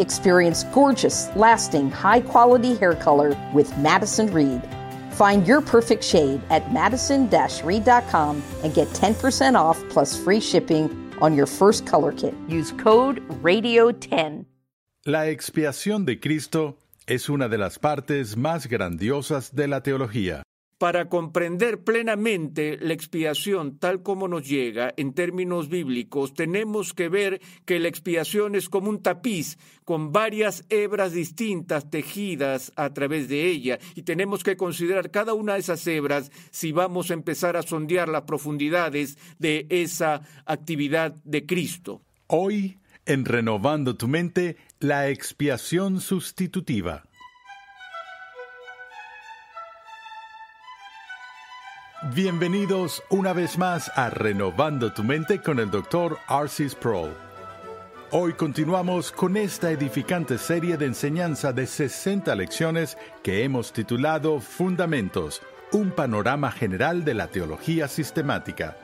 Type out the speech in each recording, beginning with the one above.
Experience gorgeous, lasting, high quality hair color with Madison Reed. Find your perfect shade at madison reed.com and get 10% off plus free shipping on your first color kit. Use code RADIO10. La expiación de Cristo es una de las partes más grandiosas de la teología. Para comprender plenamente la expiación tal como nos llega en términos bíblicos, tenemos que ver que la expiación es como un tapiz con varias hebras distintas tejidas a través de ella y tenemos que considerar cada una de esas hebras si vamos a empezar a sondear las profundidades de esa actividad de Cristo. Hoy, en Renovando tu mente, la expiación sustitutiva. Bienvenidos una vez más a Renovando tu mente con el Dr. Arcis Pro. Hoy continuamos con esta edificante serie de enseñanza de 60 lecciones que hemos titulado Fundamentos, un panorama general de la teología sistemática.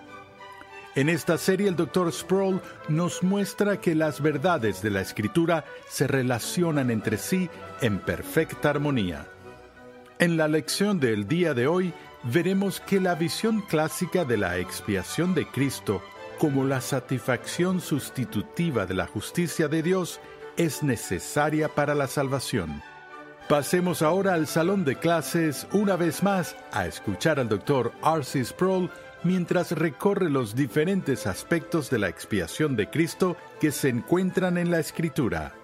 En esta serie el Dr. Sproul nos muestra que las verdades de la Escritura se relacionan entre sí en perfecta armonía. En la lección del día de hoy veremos que la visión clásica de la expiación de Cristo como la satisfacción sustitutiva de la justicia de Dios es necesaria para la salvación. Pasemos ahora al salón de clases una vez más a escuchar al Dr. R.C. Sproul mientras recorre los diferentes aspectos de la expiación de Cristo que se encuentran en la Escritura.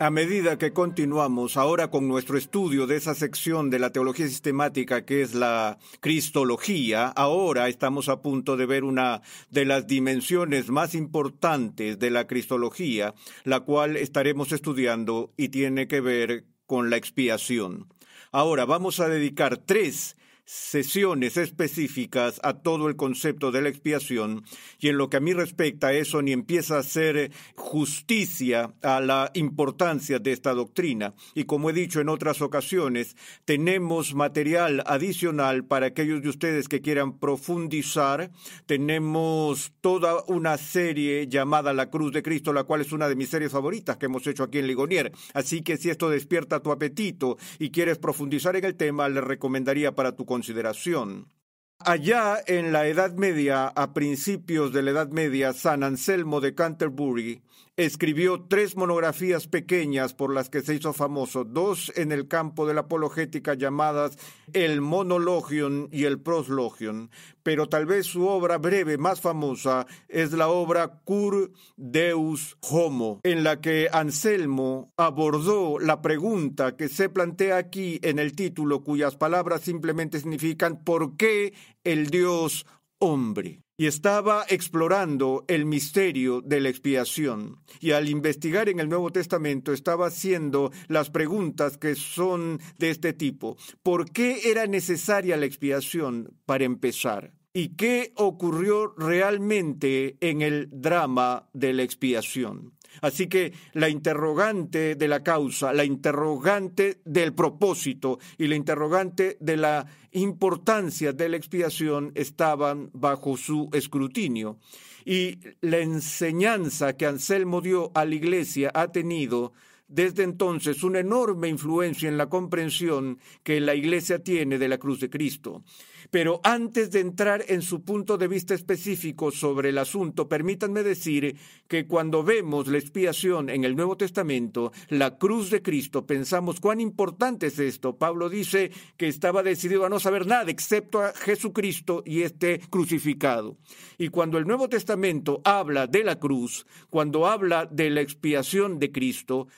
A medida que continuamos ahora con nuestro estudio de esa sección de la teología sistemática que es la cristología, ahora estamos a punto de ver una de las dimensiones más importantes de la cristología, la cual estaremos estudiando y tiene que ver con la expiación. Ahora vamos a dedicar tres sesiones específicas a todo el concepto de la expiación y en lo que a mí respecta eso ni empieza a hacer justicia a la importancia de esta doctrina. Y como he dicho en otras ocasiones tenemos material adicional para aquellos de ustedes que quieran profundizar. Tenemos toda una serie llamada La Cruz de Cristo la cual es una de mis series favoritas que hemos hecho aquí en Ligonier. Así que si esto despierta tu apetito y quieres profundizar en el tema le recomendaría para tu consideración. Allá en la Edad Media, a principios de la Edad Media, San Anselmo de Canterbury escribió tres monografías pequeñas por las que se hizo famoso, dos en el campo de la apologética llamadas el Monologion y el Proslogion, pero tal vez su obra breve más famosa es la obra Cur Deus Homo, en la que Anselmo abordó la pregunta que se plantea aquí en el título, cuyas palabras simplemente significan ¿por qué el Dios hombre? Y estaba explorando el misterio de la expiación. Y al investigar en el Nuevo Testamento estaba haciendo las preguntas que son de este tipo. ¿Por qué era necesaria la expiación para empezar? ¿Y qué ocurrió realmente en el drama de la expiación? Así que la interrogante de la causa, la interrogante del propósito y la interrogante de la importancia de la expiación estaban bajo su escrutinio. Y la enseñanza que Anselmo dio a la Iglesia ha tenido desde entonces una enorme influencia en la comprensión que la Iglesia tiene de la cruz de Cristo. Pero antes de entrar en su punto de vista específico sobre el asunto, permítanme decir que cuando vemos la expiación en el Nuevo Testamento, la cruz de Cristo, pensamos cuán importante es esto. Pablo dice que estaba decidido a no saber nada excepto a Jesucristo y este crucificado. Y cuando el Nuevo Testamento habla de la cruz, cuando habla de la expiación de Cristo,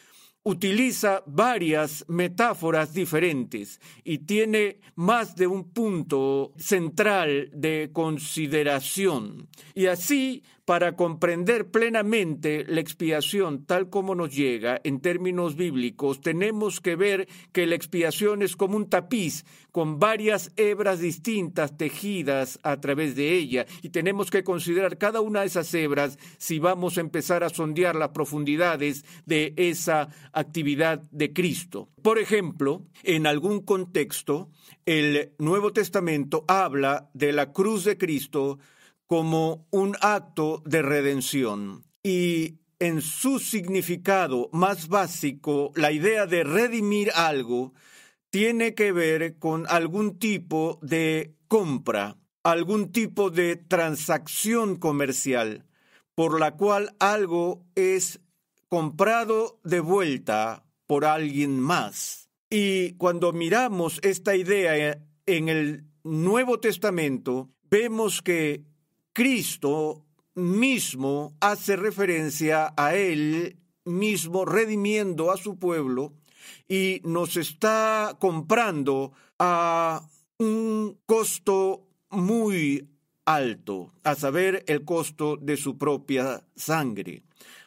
utiliza varias metáforas diferentes y tiene más de un punto central de consideración. Y así para comprender plenamente la expiación tal como nos llega en términos bíblicos, tenemos que ver que la expiación es como un tapiz con varias hebras distintas tejidas a través de ella y tenemos que considerar cada una de esas hebras si vamos a empezar a sondear las profundidades de esa actividad de Cristo. Por ejemplo, en algún contexto, el Nuevo Testamento habla de la cruz de Cristo como un acto de redención. Y en su significado más básico, la idea de redimir algo tiene que ver con algún tipo de compra, algún tipo de transacción comercial, por la cual algo es comprado de vuelta por alguien más. Y cuando miramos esta idea en el Nuevo Testamento, vemos que Cristo mismo hace referencia a Él mismo redimiendo a su pueblo y nos está comprando a un costo muy alto, a saber, el costo de su propia sangre.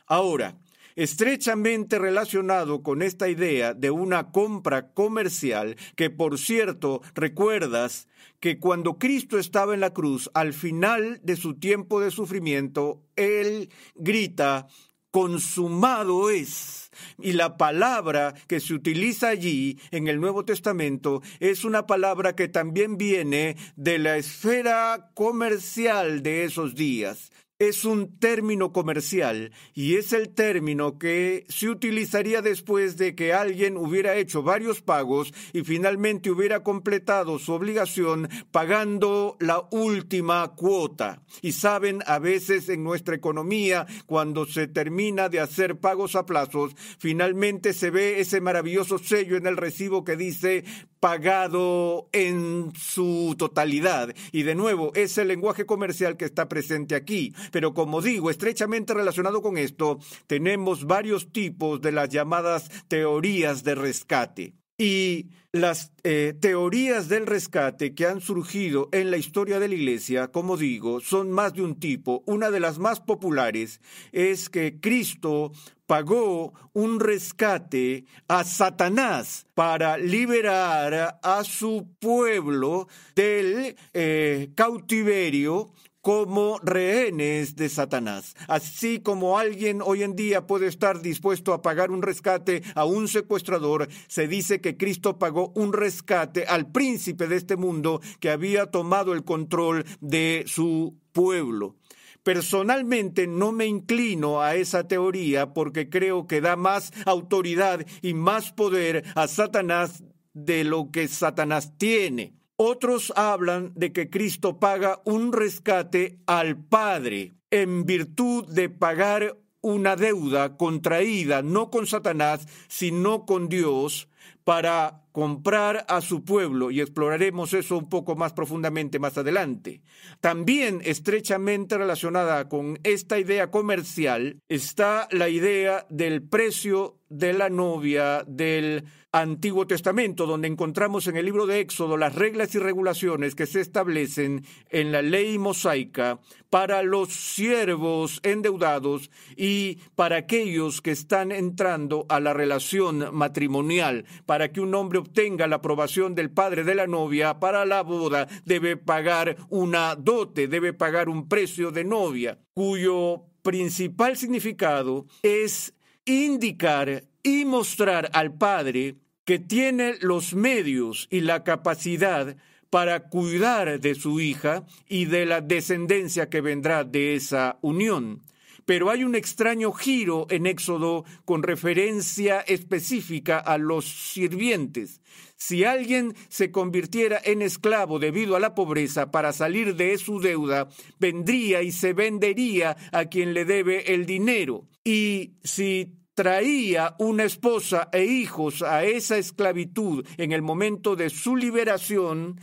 Ahora, estrechamente relacionado con esta idea de una compra comercial, que por cierto, recuerdas que cuando Cristo estaba en la cruz, al final de su tiempo de sufrimiento, Él grita, consumado es. Y la palabra que se utiliza allí en el Nuevo Testamento es una palabra que también viene de la esfera comercial de esos días es un término comercial y es el término que se utilizaría después de que alguien hubiera hecho varios pagos y finalmente hubiera completado su obligación pagando la última cuota. Y saben, a veces en nuestra economía, cuando se termina de hacer pagos a plazos, finalmente se ve ese maravilloso sello en el recibo que dice pagado en su totalidad. Y de nuevo, es el lenguaje comercial que está presente aquí. Pero como digo, estrechamente relacionado con esto, tenemos varios tipos de las llamadas teorías de rescate. Y las eh, teorías del rescate que han surgido en la historia de la Iglesia, como digo, son más de un tipo. Una de las más populares es que Cristo pagó un rescate a Satanás para liberar a su pueblo del eh, cautiverio como rehenes de Satanás. Así como alguien hoy en día puede estar dispuesto a pagar un rescate a un secuestrador, se dice que Cristo pagó un rescate al príncipe de este mundo que había tomado el control de su pueblo. Personalmente no me inclino a esa teoría porque creo que da más autoridad y más poder a Satanás de lo que Satanás tiene. Otros hablan de que Cristo paga un rescate al Padre en virtud de pagar una deuda contraída no con Satanás, sino con Dios, para comprar a su pueblo y exploraremos eso un poco más profundamente más adelante. También estrechamente relacionada con esta idea comercial está la idea del precio de la novia del Antiguo Testamento, donde encontramos en el libro de Éxodo las reglas y regulaciones que se establecen en la ley mosaica para los siervos endeudados y para aquellos que están entrando a la relación matrimonial, para que un hombre obtenga la aprobación del padre de la novia para la boda, debe pagar una dote, debe pagar un precio de novia, cuyo principal significado es indicar y mostrar al padre que tiene los medios y la capacidad para cuidar de su hija y de la descendencia que vendrá de esa unión. Pero hay un extraño giro en Éxodo con referencia específica a los sirvientes. Si alguien se convirtiera en esclavo debido a la pobreza para salir de su deuda, vendría y se vendería a quien le debe el dinero. Y si traía una esposa e hijos a esa esclavitud en el momento de su liberación,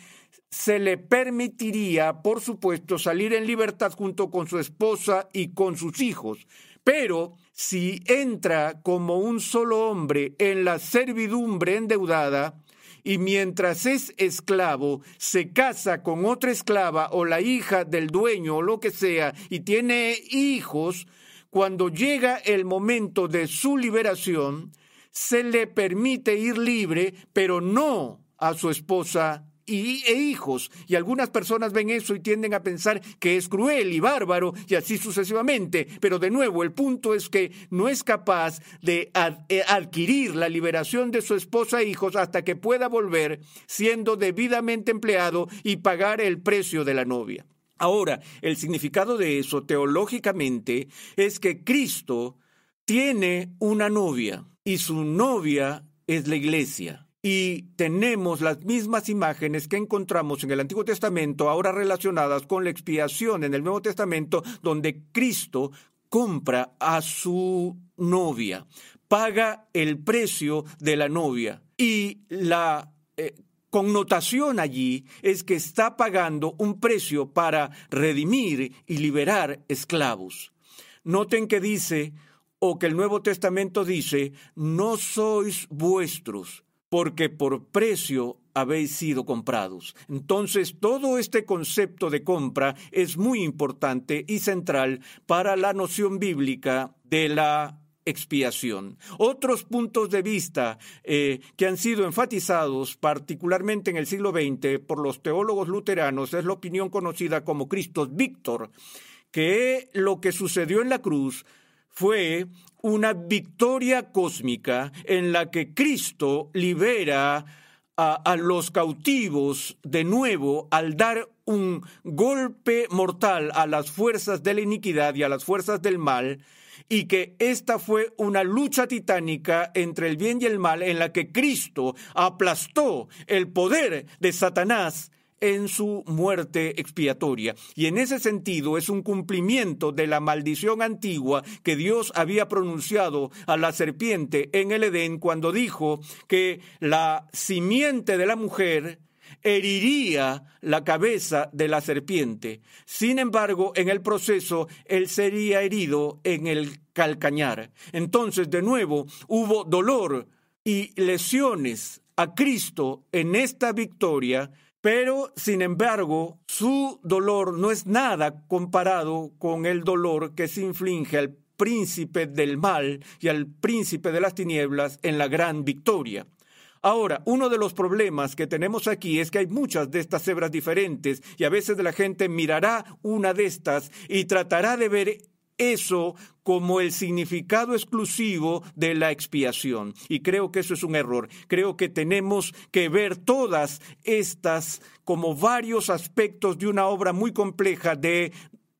se le permitiría, por supuesto, salir en libertad junto con su esposa y con sus hijos. Pero si entra como un solo hombre en la servidumbre endeudada, y mientras es esclavo se casa con otra esclava o la hija del dueño o lo que sea y tiene hijos, cuando llega el momento de su liberación, se le permite ir libre, pero no a su esposa y, e hijos. Y algunas personas ven eso y tienden a pensar que es cruel y bárbaro y así sucesivamente. Pero de nuevo, el punto es que no es capaz de eh, adquirir la liberación de su esposa e hijos hasta que pueda volver siendo debidamente empleado y pagar el precio de la novia. Ahora, el significado de eso teológicamente es que Cristo tiene una novia y su novia es la iglesia y tenemos las mismas imágenes que encontramos en el Antiguo Testamento, ahora relacionadas con la expiación en el Nuevo Testamento, donde Cristo compra a su novia, paga el precio de la novia. Y la eh, connotación allí es que está pagando un precio para redimir y liberar esclavos. Noten que dice, o que el Nuevo Testamento dice, no sois vuestros, porque por precio habéis sido comprados. Entonces, todo este concepto de compra es muy importante y central para la noción bíblica de la expiación. Otros puntos de vista eh, que han sido enfatizados particularmente en el siglo XX por los teólogos luteranos es la opinión conocida como Cristo Víctor, que lo que sucedió en la cruz fue una victoria cósmica en la que Cristo libera a, los cautivos de nuevo al dar un golpe mortal a las fuerzas de la iniquidad y a las fuerzas del mal, y que esta fue una lucha titánica entre el bien y el mal en la que Cristo aplastó el poder de Satanás en su muerte expiatoria. Y en ese sentido es un cumplimiento de la maldición antigua que Dios había pronunciado a la serpiente en el Edén cuando dijo que la simiente de la mujer heriría la cabeza de la serpiente. Sin embargo, en el proceso, él sería herido en el calcañar. Entonces, de nuevo, hubo dolor y lesiones a Cristo en esta victoria pero, sin embargo, su dolor no es nada comparado con el dolor que se inflige al príncipe del mal y al príncipe de las tinieblas en la gran victoria. Ahora, uno de los problemas que tenemos aquí es que hay muchas de estas hebras diferentes y a veces la gente mirará una de estas y tratará de ver eso como el significado exclusivo de la expiación. Y creo que eso es un error. Creo que tenemos que ver todas estas como varios aspectos de una obra muy compleja de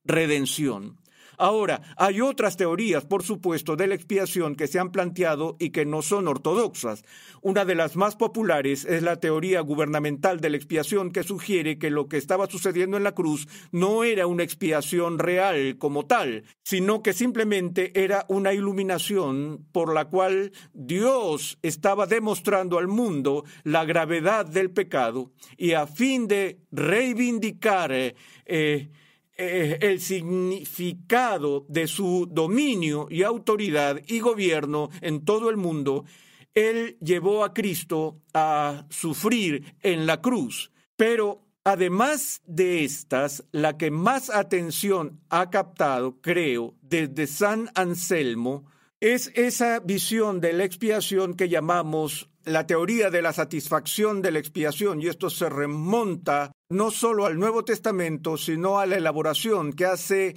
redención. Ahora, hay otras teorías, por supuesto, de la expiación que se han planteado y que no son ortodoxas. Una de las más populares es la teoría gubernamental de la expiación que sugiere que lo que estaba sucediendo en la cruz no era una expiación real como tal, sino que simplemente era una iluminación por la cual Dios estaba demostrando al mundo la gravedad del pecado y a fin de reivindicar eh, eh, el significado de su dominio y autoridad y gobierno en todo el mundo, Él llevó a Cristo a sufrir en la cruz. Pero además de estas, la que más atención ha captado, creo, desde San Anselmo, es esa visión de la expiación que llamamos la teoría de la satisfacción de la expiación, y esto se remonta no solo al Nuevo Testamento, sino a la elaboración que hace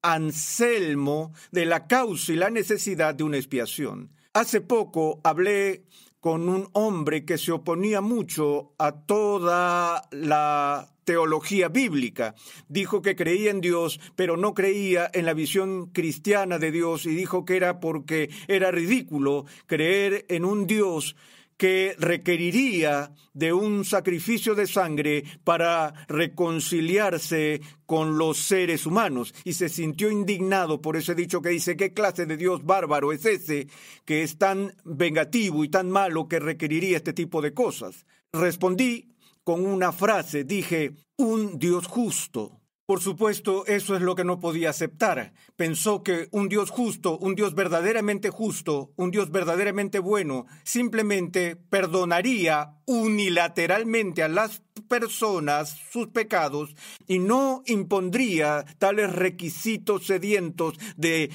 Anselmo de la causa y la necesidad de una expiación. Hace poco hablé con un hombre que se oponía mucho a toda la teología bíblica. Dijo que creía en Dios, pero no creía en la visión cristiana de Dios y dijo que era porque era ridículo creer en un Dios que requeriría de un sacrificio de sangre para reconciliarse con los seres humanos y se sintió indignado por ese dicho que dice qué clase de Dios bárbaro es ese que es tan vengativo y tan malo que requeriría este tipo de cosas. Respondí con una frase, dije, un Dios justo Por supuesto, eso es lo que no podía aceptar. Pensó que un Dios justo, un Dios verdaderamente justo, un Dios verdaderamente bueno, simplemente perdonaría unilateralmente a las personas sus pecados y no impondría tales requisitos sedientos de,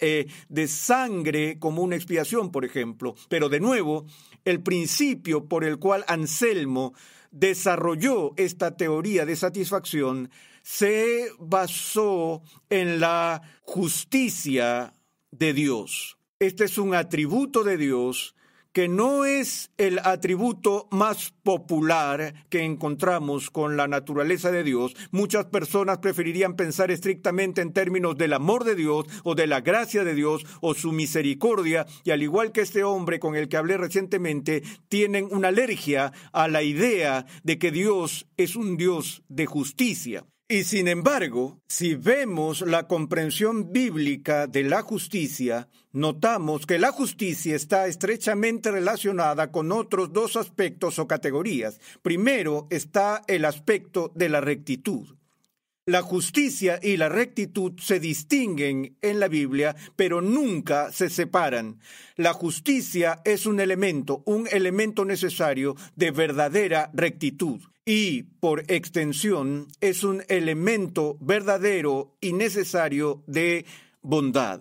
eh, de sangre como una expiación, por ejemplo. Pero de nuevo, el principio por el cual Anselmo desarrolló esta teoría de satisfacción se basó en la justicia de Dios. Este es un atributo de Dios que no es el atributo más popular que encontramos con la naturaleza de Dios. Muchas personas preferirían pensar estrictamente en términos del amor de Dios o de la gracia de Dios o su misericordia y al igual que este hombre con el que hablé recientemente, tienen una alergia a la idea de que Dios es un Dios de justicia. Y sin embargo, si vemos la comprensión bíblica de la justicia, notamos que la justicia está estrechamente relacionada con otros dos aspectos o categorías. Primero está el aspecto de la rectitud. La justicia y la rectitud se distinguen en la Biblia, pero nunca se separan. La justicia es un elemento, un elemento necesario de verdadera rectitud y, por extensión, es un elemento verdadero y necesario de bondad.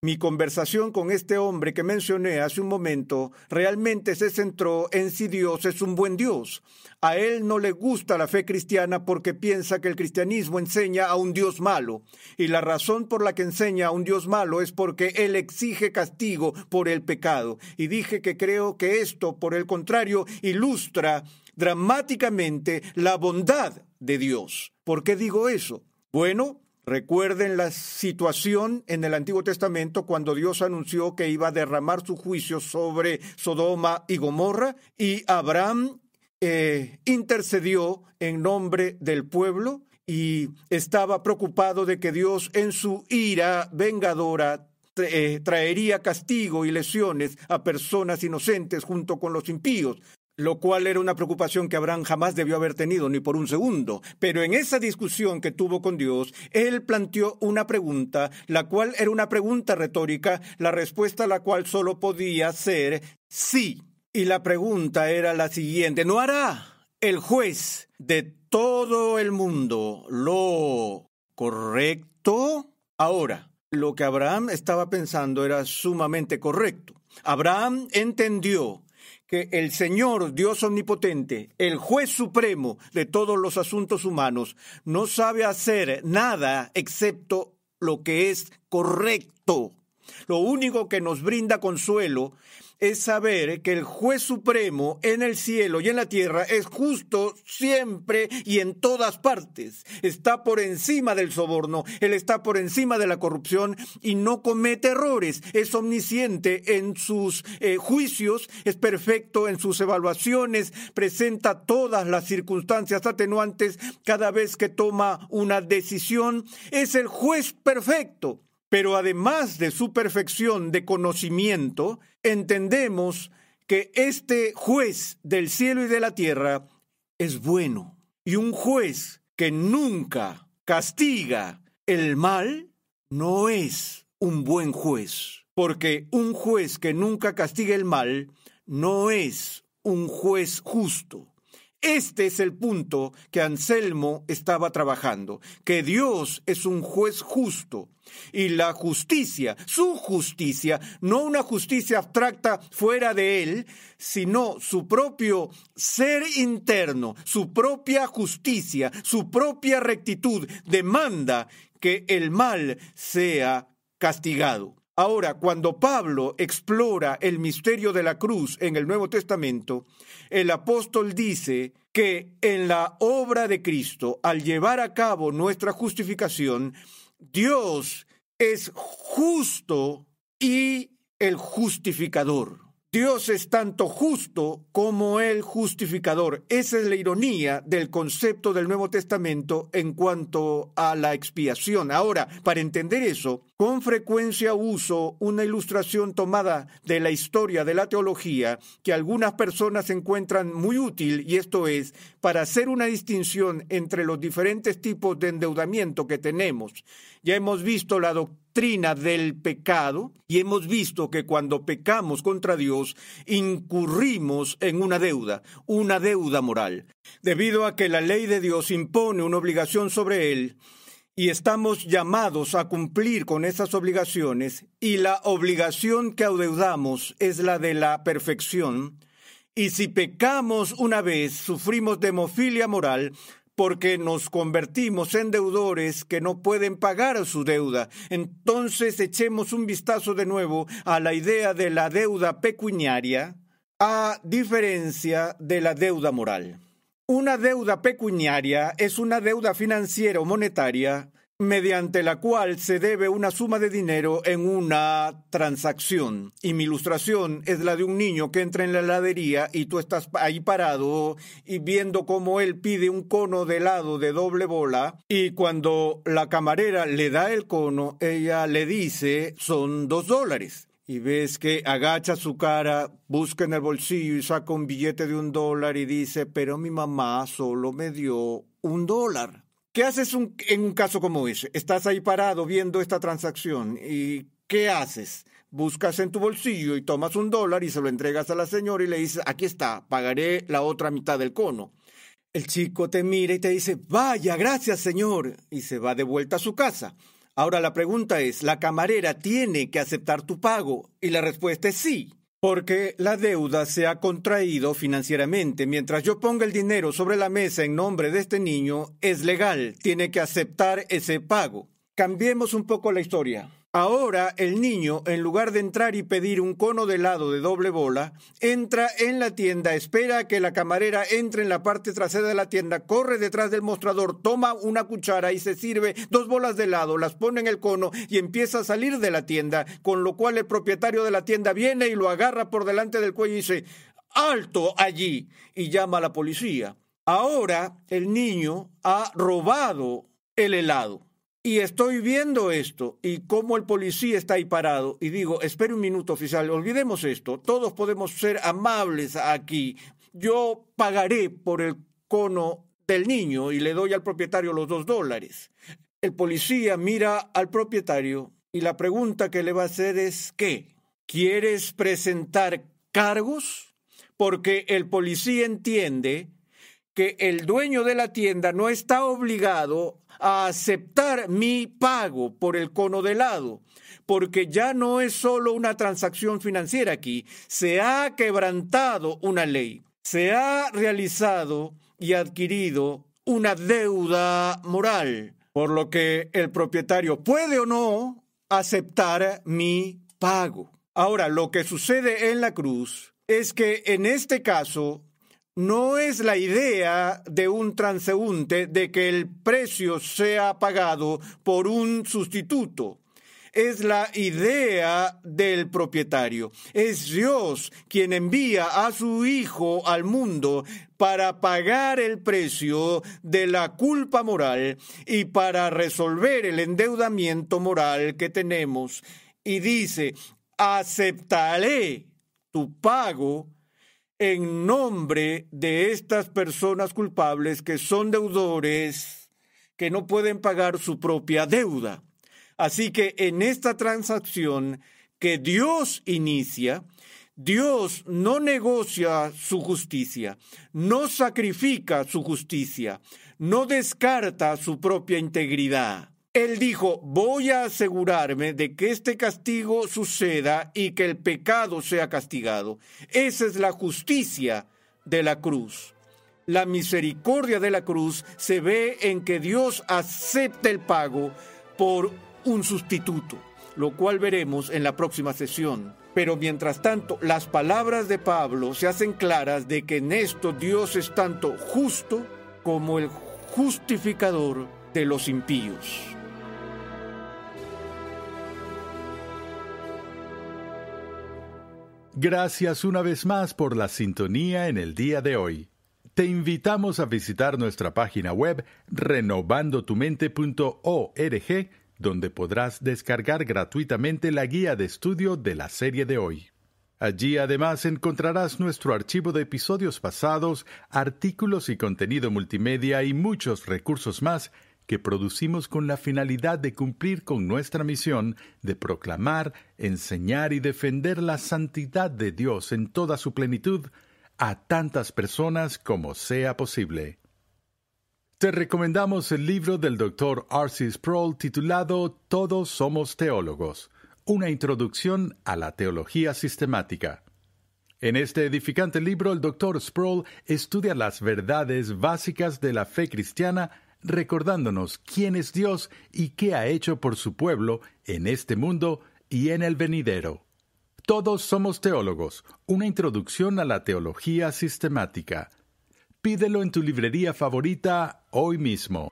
Mi conversación con este hombre que mencioné hace un momento realmente se centró en si Dios es un buen Dios. A él no le gusta la fe cristiana porque piensa que el cristianismo enseña a un Dios malo. Y la razón por la que enseña a un Dios malo es porque él exige castigo por el pecado. Y dije que creo que esto, por el contrario, ilustra dramáticamente la bondad de Dios. ¿Por qué digo eso? Bueno, recuerden la situación en el Antiguo Testamento cuando Dios anunció que iba a derramar su juicio sobre Sodoma y Gomorra y Abraham eh, intercedió en nombre del pueblo y estaba preocupado de que Dios en su ira vengadora eh, traería castigo y lesiones a personas inocentes junto con los impíos lo cual era una preocupación que Abraham jamás debió haber tenido ni por un segundo. Pero en esa discusión que tuvo con Dios, él planteó una pregunta, la cual era una pregunta retórica, la respuesta a la cual solo podía ser sí. Y la pregunta era la siguiente, ¿no hará el juez de todo el mundo lo correcto? Ahora, lo que Abraham estaba pensando era sumamente correcto. Abraham entendió que el Señor, Dios omnipotente, el juez supremo de todos los asuntos humanos, no sabe hacer nada excepto lo que es correcto. Lo único que nos brinda consuelo es saber que el juez supremo en el cielo y en la tierra es justo siempre y en todas partes. Está por encima del soborno, él está por encima de la corrupción y no comete errores. Es omnisciente en sus eh, juicios, es perfecto en sus evaluaciones, presenta todas las circunstancias atenuantes cada vez que toma una decisión. Es el juez perfecto. Pero además de su perfección de conocimiento, entendemos que este juez del cielo y de la tierra es bueno. Y un juez que nunca castiga el mal no es un buen juez. Porque un juez que nunca castiga el mal no es un juez justo. Este es el punto que Anselmo estaba trabajando, que Dios es un juez justo y la justicia, su justicia, no una justicia abstracta fuera de él, sino su propio ser interno, su propia justicia, su propia rectitud, demanda que el mal sea castigado. Ahora, cuando Pablo explora el misterio de la cruz en el Nuevo Testamento, el apóstol dice que en la obra de Cristo, al llevar a cabo nuestra justificación, Dios es justo y el justificador. Dios es tanto justo como el justificador. Esa es la ironía del concepto del Nuevo Testamento en cuanto a la expiación. Ahora, para entender eso, con frecuencia uso una ilustración tomada de la historia de la teología que algunas personas encuentran muy útil y esto es para hacer una distinción entre los diferentes tipos de endeudamiento que tenemos. Ya hemos visto la doctrina del pecado y hemos visto que cuando pecamos contra Dios incurrimos en una deuda, una deuda moral, debido a que la ley de Dios impone una obligación sobre él y estamos llamados a cumplir con esas obligaciones y la obligación que adeudamos es la de la perfección. Y si pecamos una vez, sufrimos de hemofilia moral, porque nos convertimos en deudores que no pueden pagar su deuda. Entonces echemos un vistazo de nuevo a la idea de la deuda pecuniaria, a diferencia de la deuda moral. Una deuda pecuniaria es una deuda financiera o monetaria mediante la cual se debe una suma de dinero en una transacción. Y mi ilustración es la de un niño que entra en la heladería y tú estás ahí parado y viendo cómo él pide un cono de helado de doble bola y cuando la camarera le da el cono, ella le dice son dos dólares. Y ves que agacha su cara, busca en el bolsillo y saca un billete de un dólar y dice, pero mi mamá solo me dio un dólar. ¿Qué haces en un caso como ese? Estás ahí parado viendo esta transacción y ¿qué haces? Buscas en tu bolsillo y tomas un dólar y se lo entregas a la señora y le dices, aquí está, pagaré la otra mitad del cono. El chico te mira y te dice, vaya, gracias señor, y se va de vuelta a su casa. Ahora la pregunta es, ¿la camarera tiene que aceptar tu pago? Y la respuesta es sí. Porque la deuda se ha contraído financieramente. Mientras yo ponga el dinero sobre la mesa en nombre de este niño, es legal, tiene que aceptar ese pago. Cambiemos un poco la historia. Ahora el niño, en lugar de entrar y pedir un cono de helado de doble bola, entra en la tienda, espera a que la camarera entre en la parte trasera de la tienda, corre detrás del mostrador, toma una cuchara y se sirve dos bolas de helado, las pone en el cono y empieza a salir de la tienda, con lo cual el propietario de la tienda viene y lo agarra por delante del cuello y dice, alto allí, y llama a la policía. Ahora el niño ha robado el helado. Y estoy viendo esto y cómo el policía está ahí parado y digo, espere un minuto oficial, olvidemos esto, todos podemos ser amables aquí. Yo pagaré por el cono del niño y le doy al propietario los dos dólares. El policía mira al propietario y la pregunta que le va a hacer es, ¿qué? ¿Quieres presentar cargos? Porque el policía entiende que el dueño de la tienda no está obligado a aceptar mi pago por el cono de helado, porque ya no es solo una transacción financiera aquí, se ha quebrantado una ley, se ha realizado y adquirido una deuda moral, por lo que el propietario puede o no aceptar mi pago. Ahora, lo que sucede en la cruz es que en este caso no es la idea de un transeúnte de que el precio sea pagado por un sustituto. Es la idea del propietario. Es Dios quien envía a su Hijo al mundo para pagar el precio de la culpa moral y para resolver el endeudamiento moral que tenemos. Y dice, aceptaré tu pago en nombre de estas personas culpables que son deudores, que no pueden pagar su propia deuda. Así que en esta transacción que Dios inicia, Dios no negocia su justicia, no sacrifica su justicia, no descarta su propia integridad. Él dijo, voy a asegurarme de que este castigo suceda y que el pecado sea castigado. Esa es la justicia de la cruz. La misericordia de la cruz se ve en que Dios acepta el pago por un sustituto, lo cual veremos en la próxima sesión. Pero mientras tanto, las palabras de Pablo se hacen claras de que en esto Dios es tanto justo como el justificador de los impíos. Gracias una vez más por la sintonía en el día de hoy. Te invitamos a visitar nuestra página web renovandotumente.org, donde podrás descargar gratuitamente la guía de estudio de la serie de hoy. Allí además encontrarás nuestro archivo de episodios pasados, artículos y contenido multimedia y muchos recursos más que producimos con la finalidad de cumplir con nuestra misión de proclamar, enseñar y defender la santidad de Dios en toda su plenitud a tantas personas como sea posible. Te recomendamos el libro del Dr. R.C. Sproul titulado Todos somos teólogos, una introducción a la teología sistemática. En este edificante libro, el Dr. Sproul estudia las verdades básicas de la fe cristiana recordándonos quién es Dios y qué ha hecho por su pueblo en este mundo y en el venidero. Todos somos teólogos, una introducción a la teología sistemática. Pídelo en tu librería favorita hoy mismo.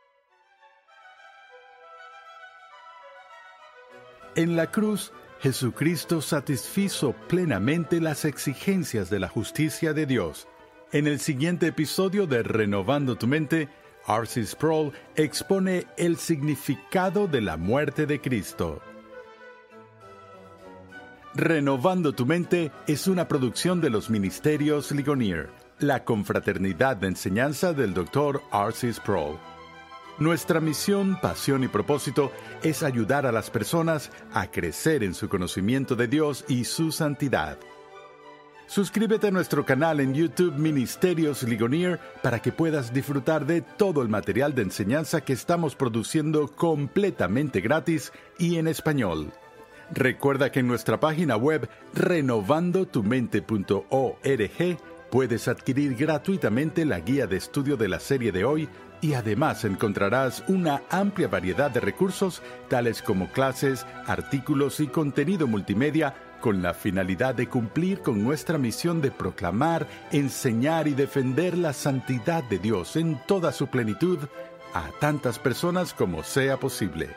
En la cruz, Jesucristo satisfizo plenamente las exigencias de la justicia de Dios. En el siguiente episodio de Renovando tu Mente, R.C. Sproul expone el significado de la muerte de Cristo. Renovando tu mente es una producción de los Ministerios Ligonier, la confraternidad de enseñanza del Dr. R.C. Sproul. Nuestra misión, pasión y propósito es ayudar a las personas a crecer en su conocimiento de Dios y su santidad. Suscríbete a nuestro canal en YouTube Ministerios Ligonier para que puedas disfrutar de todo el material de enseñanza que estamos produciendo completamente gratis y en español. Recuerda que en nuestra página web renovandotumente.org puedes adquirir gratuitamente la guía de estudio de la serie de hoy y además encontrarás una amplia variedad de recursos tales como clases, artículos y contenido multimedia con la finalidad de cumplir con nuestra misión de proclamar, enseñar y defender la santidad de Dios en toda su plenitud a tantas personas como sea posible.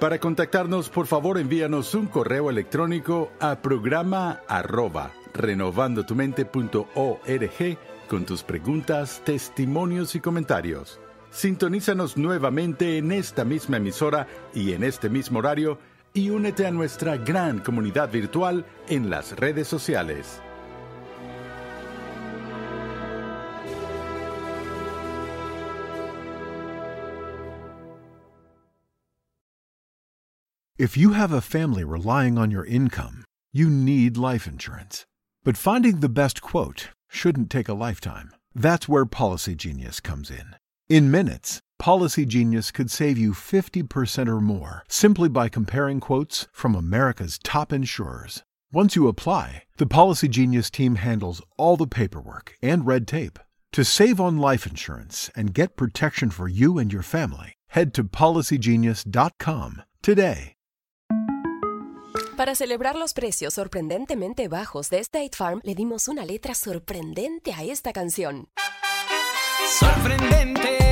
Para contactarnos, por favor, envíanos un correo electrónico a programa arroba renovandotumente.org con tus preguntas, testimonios y comentarios. Sintonízanos nuevamente en esta misma emisora y en este mismo horario y únete a nuestra gran comunidad virtual en las redes sociales. If you have a family relying on your income, you need life insurance. But finding the best quote shouldn't take a lifetime. That's where Policy Genius comes in. In minutes, Policy Genius could save you 50% or more simply by comparing quotes from America's top insurers. Once you apply, the Policy Genius team handles all the paperwork and red tape. To save on life insurance and get protection for you and your family, head to policygenius.com today. Para celebrar los precios sorprendentemente bajos de State Farm, le dimos una letra sorprendente a esta canción. Sorprendente,